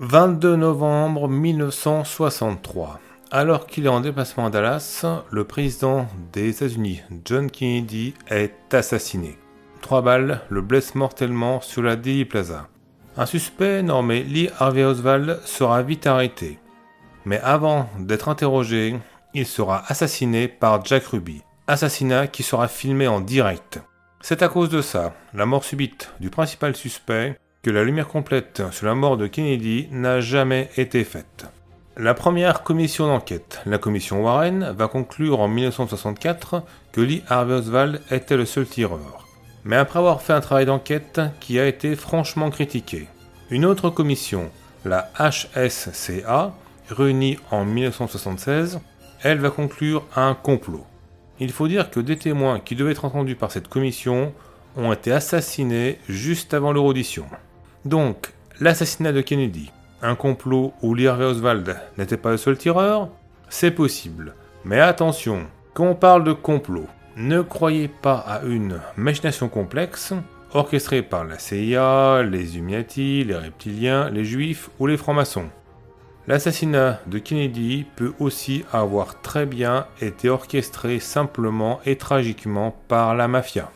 22 novembre 1963. Alors qu'il est en déplacement à Dallas, le président des États-Unis, John Kennedy, est assassiné. Trois balles le blessent mortellement sur la Dili Plaza. Un suspect nommé Lee Harvey Oswald sera vite arrêté. Mais avant d'être interrogé, il sera assassiné par Jack Ruby. Assassinat qui sera filmé en direct. C'est à cause de ça, la mort subite du principal suspect, que la lumière complète sur la mort de Kennedy n'a jamais été faite. La première commission d'enquête, la commission Warren, va conclure en 1964 que Lee Harvey Oswald était le seul tireur. Mais après avoir fait un travail d'enquête qui a été franchement critiqué, une autre commission, la HSCA, réunie en 1976, elle va conclure un complot. Il faut dire que des témoins qui devaient être entendus par cette commission ont été assassinés juste avant leur audition. Donc, l'assassinat de Kennedy, un complot où Lee Oswald n'était pas le seul tireur, c'est possible. Mais attention, quand on parle de complot, ne croyez pas à une machination complexe orchestrée par la CIA, les Illuminati, les reptiliens, les juifs ou les francs-maçons. L'assassinat de Kennedy peut aussi avoir très bien été orchestré simplement et tragiquement par la mafia.